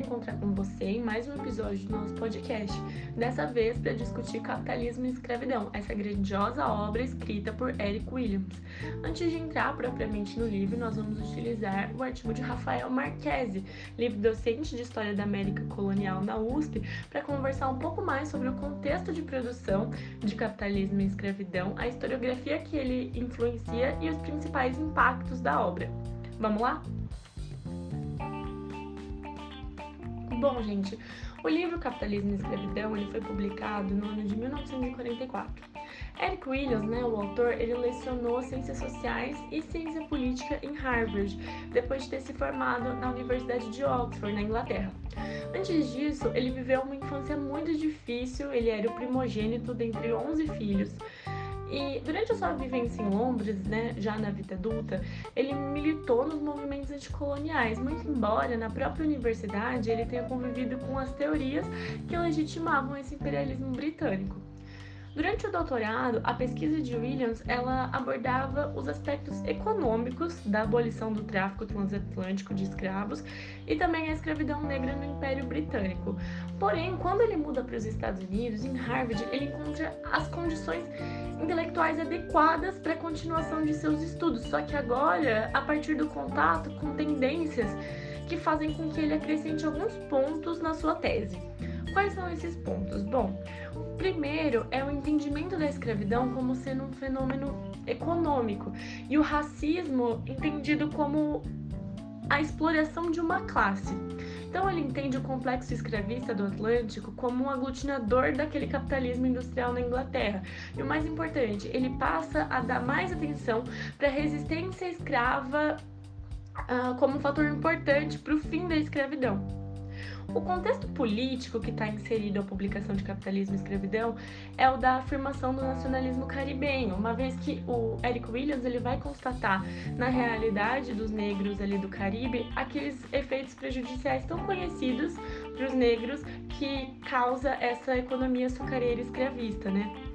encontrar com você em mais um episódio do nosso podcast, dessa vez para discutir capitalismo e escravidão, essa grandiosa obra escrita por Eric Williams. Antes de entrar propriamente no livro, nós vamos utilizar o artigo de Rafael Marquese, livre docente de História da América Colonial na USP, para conversar um pouco mais sobre o contexto de produção de capitalismo e escravidão, a historiografia que ele influencia e os principais impactos da obra. Vamos lá? Bom, gente, o livro Capitalismo e Escravidão ele foi publicado no ano de 1944. Eric Williams, né, o autor, ele lecionou Ciências Sociais e Ciência Política em Harvard, depois de ter se formado na Universidade de Oxford, na Inglaterra. Antes disso, ele viveu uma infância muito difícil, ele era o primogênito dentre 11 filhos. E durante a sua vivência em Londres, né, já na vida adulta, ele militou nos movimentos anticoloniais, muito embora na própria universidade ele tenha convivido com as teorias que legitimavam esse imperialismo britânico. Durante o doutorado, a pesquisa de Williams ela abordava os aspectos econômicos da abolição do tráfico transatlântico de escravos e também a escravidão negra no Império Britânico. Porém, quando ele muda para os Estados Unidos, em Harvard, ele encontra as condições intelectuais adequadas para a continuação de seus estudos, só que agora, a partir do contato com tendências que fazem com que ele acrescente alguns pontos na sua tese. Quais são esses pontos? Bom, o primeiro é o entendimento da escravidão como sendo um fenômeno econômico e o racismo entendido como a exploração de uma classe. Então ele entende o complexo escravista do Atlântico como um aglutinador daquele capitalismo industrial na Inglaterra. E o mais importante, ele passa a dar mais atenção para a resistência escrava uh, como um fator importante para o fim da escravidão. O contexto político que está inserido a publicação de Capitalismo e Escravidão é o da afirmação do nacionalismo caribenho, uma vez que o Eric Williams ele vai constatar na realidade dos negros ali do Caribe aqueles efeitos prejudiciais tão conhecidos para os negros que causa essa economia açucareira escravista, né?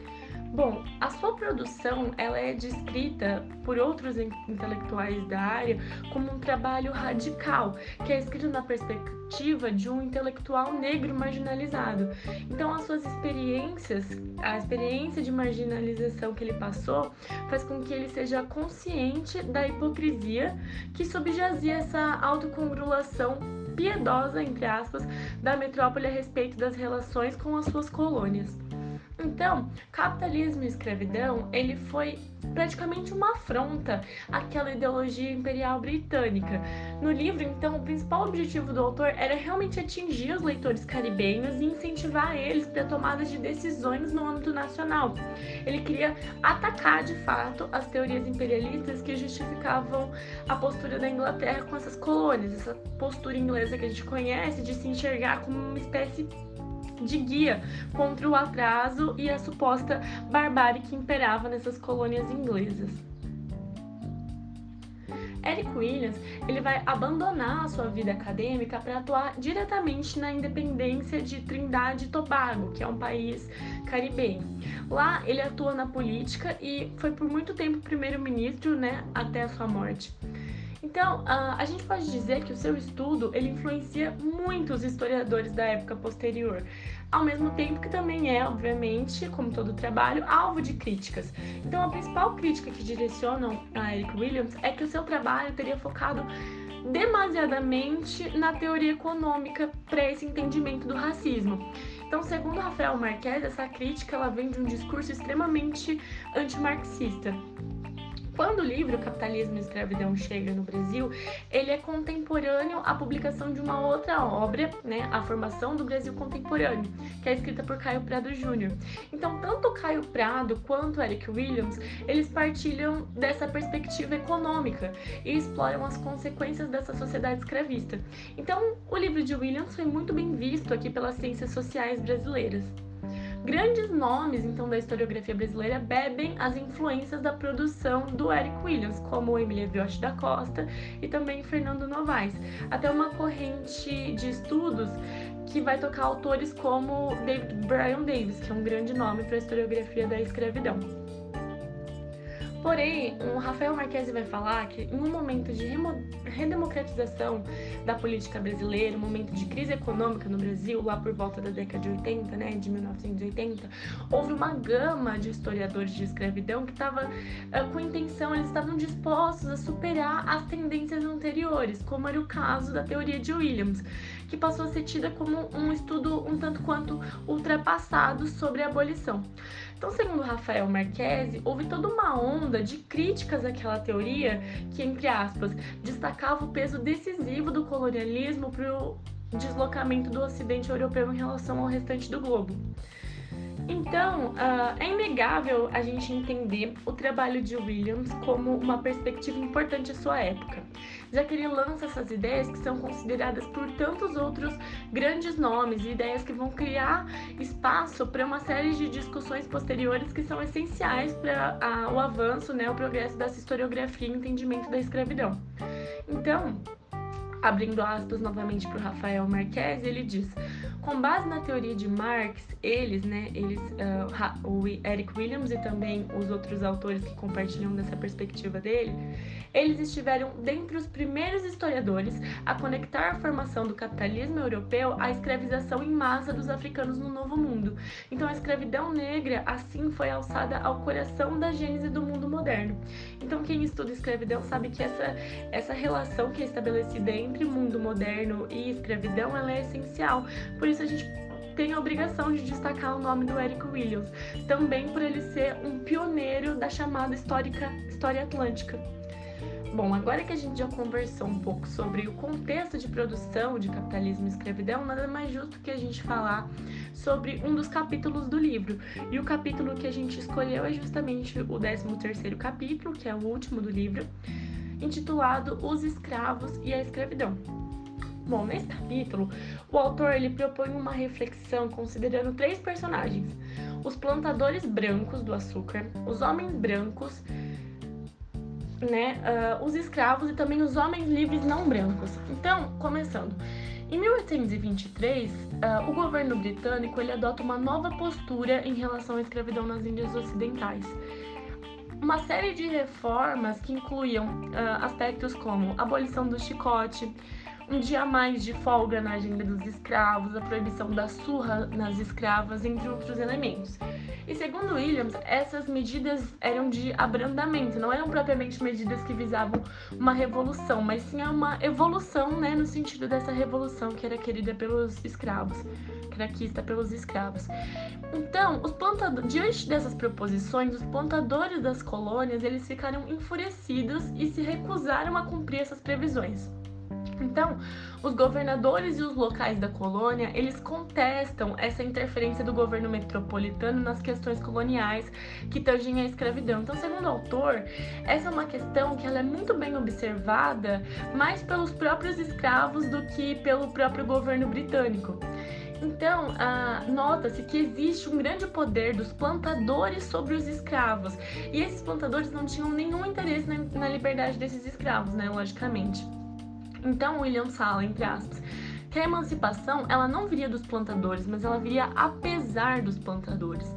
Bom, a sua produção ela é descrita por outros intelectuais da área como um trabalho radical, que é escrito na perspectiva de um intelectual negro marginalizado. Então, as suas experiências, a experiência de marginalização que ele passou, faz com que ele seja consciente da hipocrisia que subjazia essa autocongratulação piedosa, entre aspas, da metrópole a respeito das relações com as suas colônias. Então, capitalismo e escravidão, ele foi praticamente uma afronta àquela ideologia imperial britânica. No livro, então, o principal objetivo do autor era realmente atingir os leitores caribenhos e incentivar eles para tomadas de decisões no âmbito nacional. Ele queria atacar, de fato, as teorias imperialistas que justificavam a postura da Inglaterra com essas colônias, essa postura inglesa que a gente conhece de se enxergar como uma espécie de guia contra o atraso e a suposta barbárie que imperava nessas colônias inglesas. Eric Williams ele vai abandonar a sua vida acadêmica para atuar diretamente na independência de Trindade e Tobago, que é um país caribenho. Lá ele atua na política e foi por muito tempo primeiro-ministro, né, até a sua morte. Então, a gente pode dizer que o seu estudo ele influencia muitos historiadores da época posterior, ao mesmo tempo que também é, obviamente, como todo trabalho, alvo de críticas. Então, a principal crítica que direcionam a Eric Williams é que o seu trabalho teria focado demasiadamente na teoria econômica para esse entendimento do racismo. Então, segundo Rafael Marques, essa crítica ela vem de um discurso extremamente antimarxista. Quando o livro Capitalismo e Escravidão chega no Brasil, ele é contemporâneo à publicação de uma outra obra, né, A Formação do Brasil Contemporâneo, que é escrita por Caio Prado Júnior. Então, tanto Caio Prado quanto Eric Williams, eles partilham dessa perspectiva econômica e exploram as consequências dessa sociedade escravista. Então, o livro de Williams foi muito bem visto aqui pelas ciências sociais brasileiras. Grandes nomes, então, da historiografia brasileira bebem as influências da produção do Eric Williams, como Emília Viotti da Costa e também Fernando Novaes. Até uma corrente de estudos que vai tocar autores como David Bryan Davis, que é um grande nome para a historiografia da escravidão. Porém, o Rafael Marques vai falar que em um momento de redemocratização da política brasileira, um momento de crise econômica no Brasil, lá por volta da década de 80, né, de 1980, houve uma gama de historiadores de escravidão que estava uh, com intenção, eles estavam dispostos a superar as tendências anteriores, como era o caso da teoria de Williams, que passou a ser tida como um estudo um tanto quanto ultrapassado sobre a abolição. Então, segundo Rafael Marquesi, houve toda uma onda de críticas àquela teoria que, entre aspas, destacava o peso decisivo do colonialismo para o deslocamento do Ocidente europeu em relação ao restante do globo. Então, uh, é inegável a gente entender o trabalho de Williams como uma perspectiva importante à sua época, já que ele lança essas ideias que são consideradas por tantos outros grandes nomes e ideias que vão criar espaço para uma série de discussões posteriores que são essenciais para uh, o avanço, né, o progresso dessa historiografia e entendimento da escravidão. Então, abrindo aspas novamente para o Rafael Marques, ele diz: com base na teoria de Marx, eles, né, eles, uh, o Eric Williams e também os outros autores que compartilham dessa perspectiva dele, eles estiveram dentre os primeiros historiadores a conectar a formação do capitalismo europeu à escravização em massa dos africanos no Novo Mundo. Então, a escravidão negra, assim, foi alçada ao coração da gênese do mundo moderno. Então, quem estuda escravidão sabe que essa, essa relação que é estabelecida entre mundo moderno e escravidão, ela é essencial. Por isso a gente tem a obrigação de destacar o nome do Eric Williams, também por ele ser um pioneiro da chamada histórica história atlântica. Bom, agora que a gente já conversou um pouco sobre o contexto de produção de capitalismo e escravidão, nada mais justo que a gente falar sobre um dos capítulos do livro. E o capítulo que a gente escolheu é justamente o 13º capítulo, que é o último do livro, intitulado Os Escravos e a Escravidão. Bom, nesse capítulo, o autor ele propõe uma reflexão considerando três personagens: os plantadores brancos do açúcar, os homens brancos, né, uh, os escravos e também os homens livres não brancos. Então, começando. Em 1823, uh, ah, o governo britânico ele adota uma nova postura em relação à escravidão nas Índias Ocidentais uma série de reformas que incluíam uh, aspectos como abolição do chicote, um dia mais de folga na agenda dos escravos, a proibição da surra nas escravas, entre outros elementos. E segundo Williams, essas medidas eram de abrandamento, não eram propriamente medidas que visavam uma revolução, mas sim uma evolução, né, no sentido dessa revolução que era querida pelos escravos, que era quista pelos escravos. Então, os plantadores, diante dessas proposições, os plantadores das colônias, eles ficaram enfurecidos e se recusaram a cumprir essas previsões. Então, os governadores e os locais da colônia, eles contestam essa interferência do governo metropolitano nas questões coloniais que tangem a escravidão. Então, segundo o autor, essa é uma questão que ela é muito bem observada mais pelos próprios escravos do que pelo próprio governo britânico. Então, ah, nota-se que existe um grande poder dos plantadores sobre os escravos. E esses plantadores não tinham nenhum interesse na, na liberdade desses escravos, né? Logicamente. Então, William fala, entre aspas, que a emancipação ela não viria dos plantadores, mas ela viria apesar dos plantadores.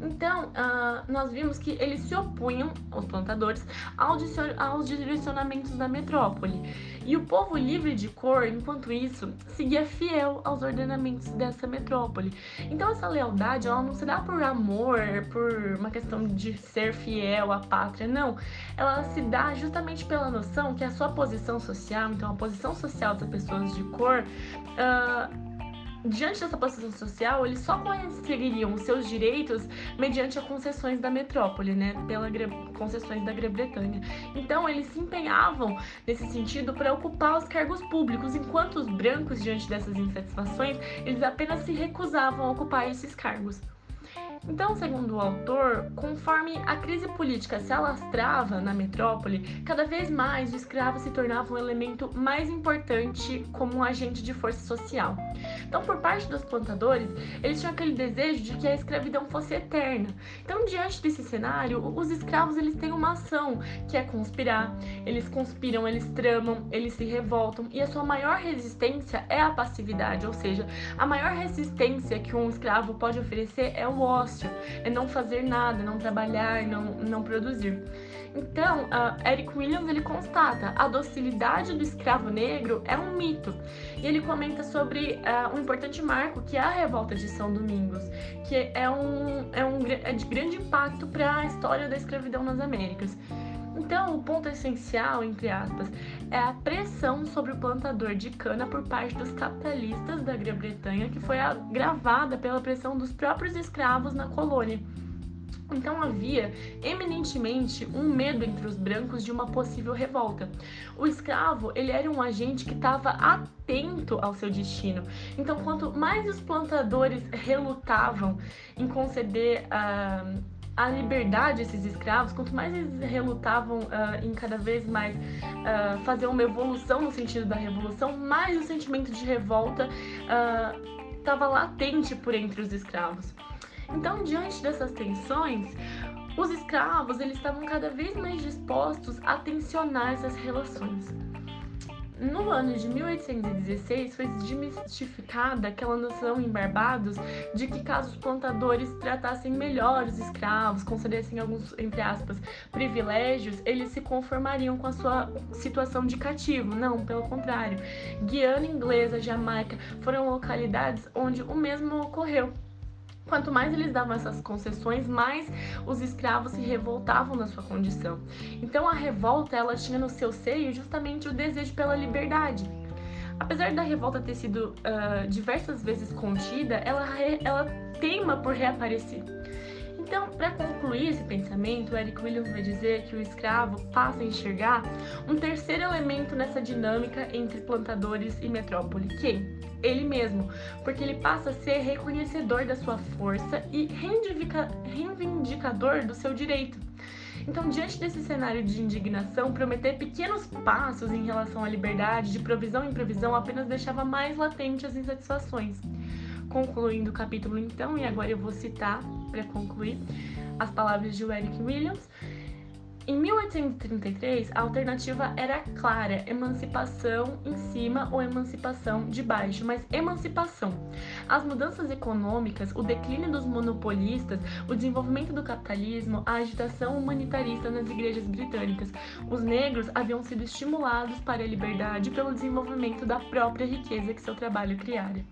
Então, uh, nós vimos que eles se opunham, os plantadores, aos direcionamentos da metrópole. E o povo livre de cor, enquanto isso, seguia fiel aos ordenamentos dessa metrópole. Então, essa lealdade, ela não se dá por amor, por uma questão de ser fiel à pátria, não. Ela se dá justamente pela noção que a sua posição social, então a posição social das pessoas de cor, uh, diante dessa posição social, eles só conseguiriam seus direitos mediante as concessões da metrópole, né, pelas concessões da Grã-Bretanha. Então, eles se empenhavam nesse sentido para ocupar os cargos públicos, enquanto os brancos, diante dessas insatisfações, eles apenas se recusavam a ocupar esses cargos. Então, segundo o autor, conforme a crise política se alastrava na metrópole, cada vez mais o escravo se tornava um elemento mais importante como um agente de força social. Então, por parte dos plantadores, eles tinham aquele desejo de que a escravidão fosse eterna. Então, diante desse cenário, os escravos eles têm uma ação, que é conspirar. Eles conspiram, eles tramam, eles se revoltam e a sua maior resistência é a passividade, ou seja, a maior resistência que um escravo pode oferecer é o ócio é não fazer nada, não trabalhar, não, não produzir. Então, uh, Eric Williams ele constata a docilidade do escravo negro é um mito. E ele comenta sobre uh, um importante marco que é a revolta de São Domingos, que é, um, é, um, é de grande impacto para a história da escravidão nas Américas. Então, o ponto essencial, entre aspas, é a pressão sobre o plantador de cana por parte dos capitalistas da Grã-Bretanha, que foi agravada pela pressão dos próprios escravos na colônia. Então havia eminentemente um medo entre os brancos de uma possível revolta. O escravo ele era um agente que estava atento ao seu destino. Então quanto mais os plantadores relutavam em conceder uh, a liberdade esses escravos, quanto mais eles relutavam uh, em cada vez mais uh, fazer uma evolução no sentido da revolução, mais o sentimento de revolta estava latente por entre os escravos. Então, diante dessas tensões, os escravos eles estavam cada vez mais dispostos a tensionar essas relações. No ano de 1816 foi desmistificada aquela noção em Barbados de que caso os plantadores tratassem melhor os escravos, concedessem alguns, entre aspas, privilégios, eles se conformariam com a sua situação de cativo. Não, pelo contrário. Guiana Inglesa, Jamaica foram localidades onde o mesmo ocorreu. Quanto mais eles davam essas concessões, mais os escravos se revoltavam na sua condição. Então a revolta ela tinha no seu seio justamente o desejo pela liberdade. Apesar da revolta ter sido uh, diversas vezes contida, ela, ela teima por reaparecer. Então, para concluir esse pensamento, Eric Williams vai dizer que o escravo passa a enxergar um terceiro elemento nessa dinâmica entre plantadores e metrópole, que ele mesmo, porque ele passa a ser reconhecedor da sua força e reivindicador do seu direito. Então, diante desse cenário de indignação, prometer pequenos passos em relação à liberdade, de provisão em provisão, apenas deixava mais latente as insatisfações. Concluindo o capítulo, então, e agora eu vou citar para concluir as palavras de Eric Williams. Em 1833, a alternativa era clara: emancipação em cima ou emancipação de baixo, mas emancipação. As mudanças econômicas, o declínio dos monopolistas, o desenvolvimento do capitalismo, a agitação humanitarista nas igrejas britânicas. Os negros haviam sido estimulados para a liberdade pelo desenvolvimento da própria riqueza que seu trabalho criara.